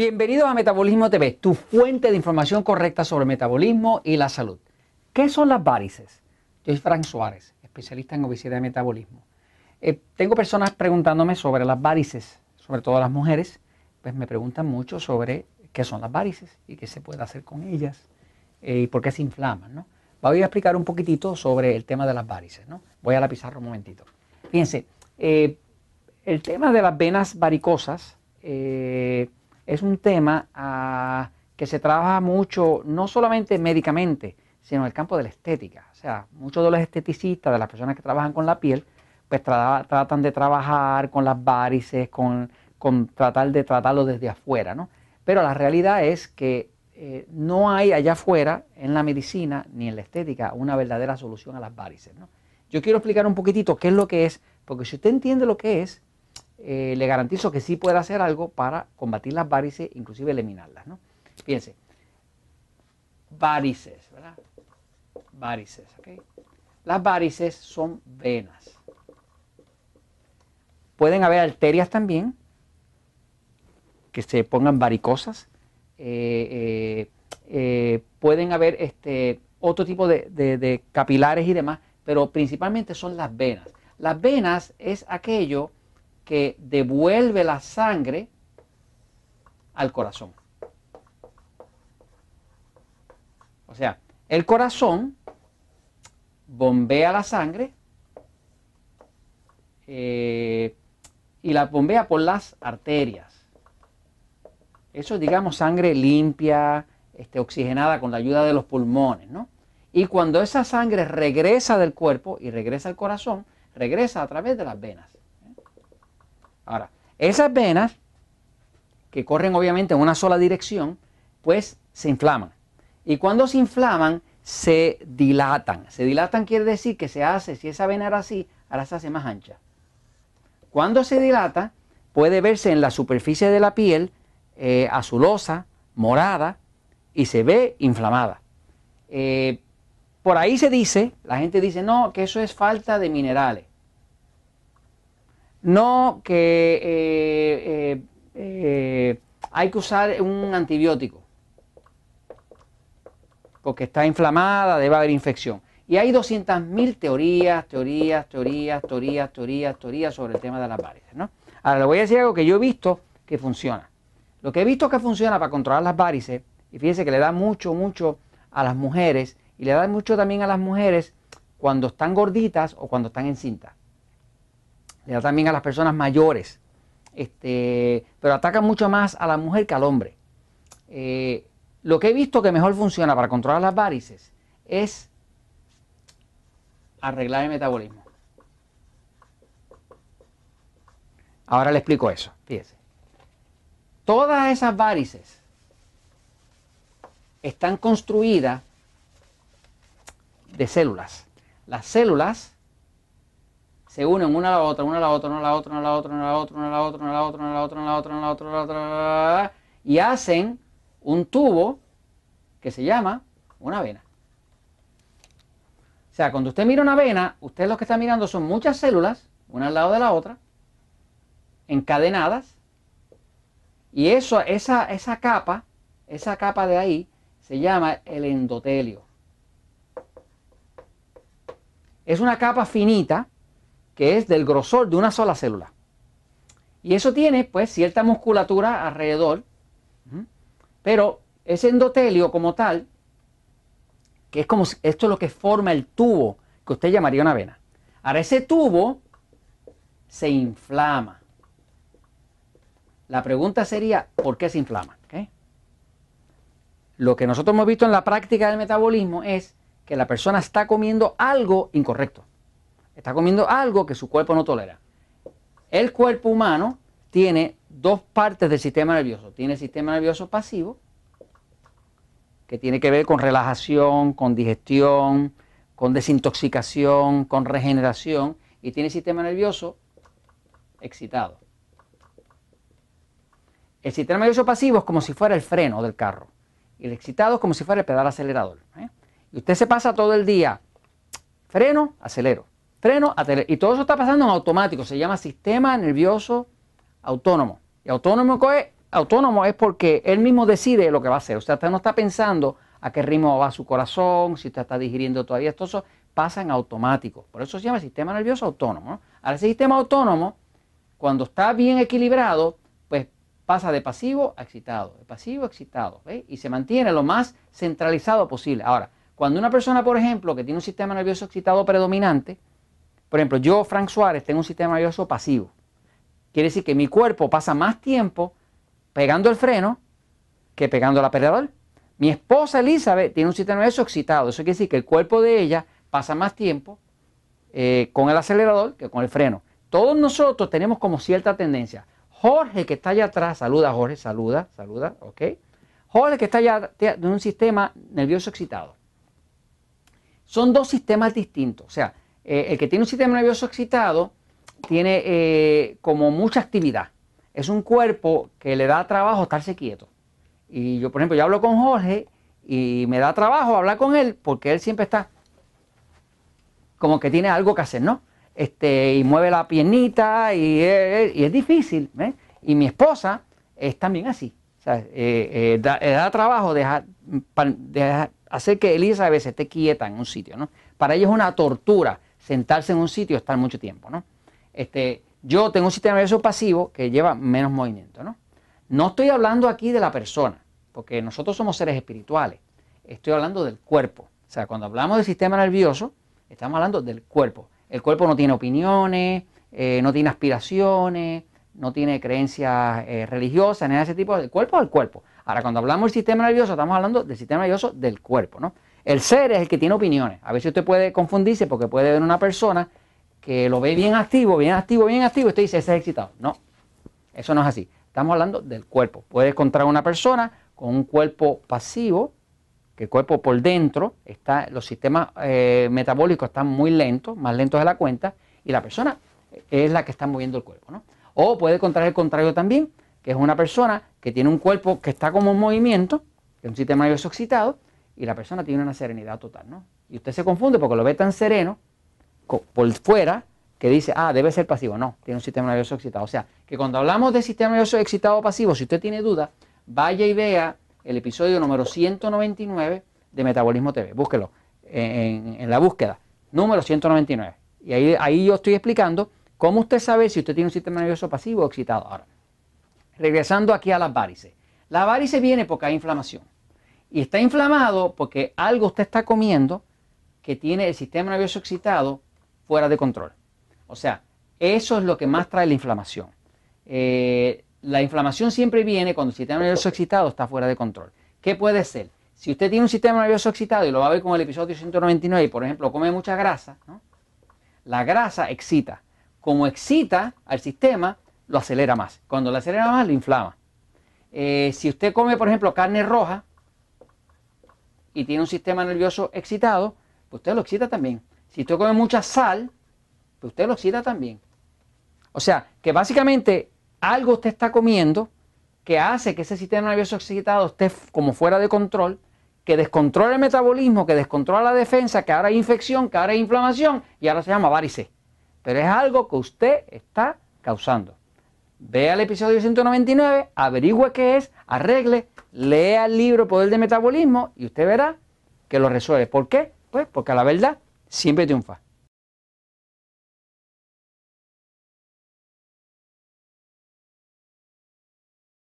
Bienvenidos a Metabolismo TV, tu fuente de información correcta sobre metabolismo y la salud. ¿Qué son las varices? Yo soy Frank Suárez, especialista en obesidad y metabolismo. Eh, tengo personas preguntándome sobre las varices, sobre todo las mujeres, pues me preguntan mucho sobre qué son las varices y qué se puede hacer con ellas eh, y por qué se inflaman. ¿no? Voy a explicar un poquitito sobre el tema de las varices. ¿no? Voy a la pizarra un momentito. Fíjense, eh, el tema de las venas varicosas es un tema ah, que se trabaja mucho, no solamente médicamente, sino en el campo de la estética. O sea, muchos de los esteticistas, de las personas que trabajan con la piel, pues tratan de trabajar con las varices, con, tratar de tratarlo desde afuera, ¿no? Pero la realidad es que eh, no hay allá afuera, en la medicina ni en la estética, una verdadera solución a las varices. Yo quiero explicar un poquitito qué es lo que es, porque si usted entiende lo que es, eh, le garantizo que sí puede hacer algo para combatir las varices, inclusive eliminarlas. ¿no? Fíjense, varices, ¿verdad? Varices, ¿ok? Las varices son venas. Pueden haber arterias también que se pongan varicosas. Eh, eh, pueden haber este, otro tipo de, de capilares y demás, pero principalmente son las venas. Las venas es aquello que devuelve la sangre al corazón. O sea, el corazón bombea la sangre eh, y la bombea por las arterias. Eso es, digamos, sangre limpia, este, oxigenada con la ayuda de los pulmones, ¿no? Y cuando esa sangre regresa del cuerpo y regresa al corazón, regresa a través de las venas. Ahora, esas venas, que corren obviamente en una sola dirección, pues se inflaman. Y cuando se inflaman, se dilatan. Se dilatan quiere decir que se hace, si esa vena era así, ahora se hace más ancha. Cuando se dilata, puede verse en la superficie de la piel eh, azulosa, morada, y se ve inflamada. Eh, por ahí se dice, la gente dice, no, que eso es falta de minerales. No que eh, eh, eh, hay que usar un antibiótico porque está inflamada, debe haber infección. Y hay 200.000 teorías, teorías, teorías, teorías, teorías, teorías sobre el tema de las varices. ¿no? Ahora le voy a decir algo que yo he visto que funciona. Lo que he visto que funciona para controlar las varices, y fíjense que le da mucho, mucho a las mujeres, y le da mucho también a las mujeres cuando están gorditas o cuando están encintas le da también a las personas mayores, este, pero ataca mucho más a la mujer que al hombre. Eh, lo que he visto que mejor funciona para controlar las varices es arreglar el metabolismo. Ahora le explico eso, fíjese. Todas esas varices están construidas de células. Las células se unen una a la otra, una a la otra, una a la otra, una a la otra, una a la otra, una a la otra, una a la otra, una a la otra, una a la otra, una a la otra, una a la otra, y hacen un tubo que se llama una vena. O sea, cuando usted mira una vena, usted lo que está mirando son muchas células, una al lado de la otra, encadenadas, y eso, esa, esa capa, esa capa de ahí, se llama el endotelio. Es una capa finita que es del grosor de una sola célula. Y eso tiene pues cierta musculatura alrededor, pero ese endotelio como tal, que es como esto es lo que forma el tubo que usted llamaría una vena. Ahora ese tubo se inflama. La pregunta sería, ¿por qué se inflama? Lo que nosotros hemos visto en la práctica del metabolismo es que la persona está comiendo algo incorrecto está comiendo algo que su cuerpo no tolera. El cuerpo humano tiene dos partes del sistema nervioso. Tiene el sistema nervioso pasivo, que tiene que ver con relajación, con digestión, con desintoxicación, con regeneración, y tiene el sistema nervioso excitado. El sistema nervioso pasivo es como si fuera el freno del carro, y el excitado es como si fuera el pedal acelerador. ¿eh? Y usted se pasa todo el día, freno, acelero, freno, Y todo eso está pasando en automático. Se llama sistema nervioso autónomo. Y autónomo es autónomo es porque él mismo decide lo que va a hacer. O sea, usted no está pensando a qué ritmo va su corazón, si usted está digiriendo todavía. Todo eso pasa en automático. Por eso se llama sistema nervioso autónomo. Ahora, ese sistema autónomo, cuando está bien equilibrado, pues pasa de pasivo a excitado, de pasivo a excitado, y se mantiene lo más centralizado posible. Ahora, cuando una persona, por ejemplo, que tiene un sistema nervioso excitado predominante, por ejemplo, yo, Frank Suárez, tengo un sistema nervioso pasivo. Quiere decir que mi cuerpo pasa más tiempo pegando el freno que pegando el acelerador. Mi esposa Elizabeth tiene un sistema nervioso excitado. Eso quiere decir que el cuerpo de ella pasa más tiempo eh, con el acelerador que con el freno. Todos nosotros tenemos como cierta tendencia. Jorge, que está allá atrás, saluda Jorge, saluda, saluda, ok. Jorge, que está allá de un sistema nervioso excitado. Son dos sistemas distintos. O sea, eh, el que tiene un sistema nervioso excitado tiene eh, como mucha actividad. Es un cuerpo que le da trabajo estarse quieto. Y yo, por ejemplo, yo hablo con Jorge y me da trabajo hablar con él porque él siempre está como que tiene algo que hacer, ¿no? Este, y mueve la piernita y, es difícil. ¿eh? Y mi esposa es también así. da, trabajo dejar, hacer que Elizabeth esté quieta en un sitio, ¿no? Para ella es una tortura sentarse en un sitio estar mucho tiempo, ¿no? Este, yo tengo un sistema nervioso pasivo que lleva menos movimiento, ¿no? No estoy hablando aquí de la persona, porque nosotros somos seres espirituales. Estoy hablando del cuerpo. O sea, cuando hablamos del sistema nervioso, estamos hablando del cuerpo. El cuerpo no tiene opiniones, eh, no tiene aspiraciones, no tiene creencias eh, religiosas, ni de ese tipo. El cuerpo es el cuerpo. Ahora, cuando hablamos del sistema nervioso, estamos hablando del sistema nervioso del cuerpo, ¿no? El ser es el que tiene opiniones. A veces usted puede confundirse porque puede ver una persona que lo ve bien activo, bien activo, bien activo, y usted dice, ese es excitado. No, eso no es así. Estamos hablando del cuerpo. Puede encontrar una persona con un cuerpo pasivo, que el cuerpo por dentro, está, los sistemas eh, metabólicos están muy lentos, más lentos de la cuenta, y la persona es la que está moviendo el cuerpo. ¿no? O puede encontrar el contrario también, que es una persona que tiene un cuerpo que está como en movimiento, que es un sistema nervioso excitado, y la persona tiene una serenidad total, ¿no? Y usted se confunde porque lo ve tan sereno por fuera que dice, ah, debe ser pasivo. No, tiene un sistema nervioso excitado. O sea, que cuando hablamos de sistema nervioso excitado o pasivo, si usted tiene duda, vaya y vea el episodio número 199 de Metabolismo TV. Búsquelo en, la búsqueda, número 199. Y ahí, ahí yo estoy explicando cómo usted sabe si usted tiene un sistema nervioso pasivo o excitado. Ahora, regresando aquí a las varices. La varice viene porque hay inflamación. Y está inflamado porque algo usted está comiendo que tiene el sistema nervioso excitado fuera de control. O sea, eso es lo que más trae la inflamación. Eh, la inflamación siempre viene cuando el sistema nervioso excitado está fuera de control. ¿Qué puede ser? Si usted tiene un sistema nervioso excitado y lo va a ver con el episodio 199 y por ejemplo come mucha grasa, la grasa excita. Como excita al sistema, lo acelera más. Cuando lo acelera más, lo inflama. Eh, si usted come, por ejemplo, carne roja, y tiene un sistema nervioso excitado, pues usted lo excita también. Si usted come mucha sal, pues usted lo excita también. O sea, que básicamente algo usted está comiendo que hace que ese sistema nervioso excitado esté como fuera de control, que descontrola el metabolismo, que descontrola la defensa, que ahora hay infección, que ahora hay inflamación y ahora se llama varice. Pero es algo que usted está causando. Vea el episodio 199, averigüe qué es, arregle, lea el libro Poder de Metabolismo y usted verá que lo resuelve. ¿Por qué? Pues porque la verdad siempre triunfa.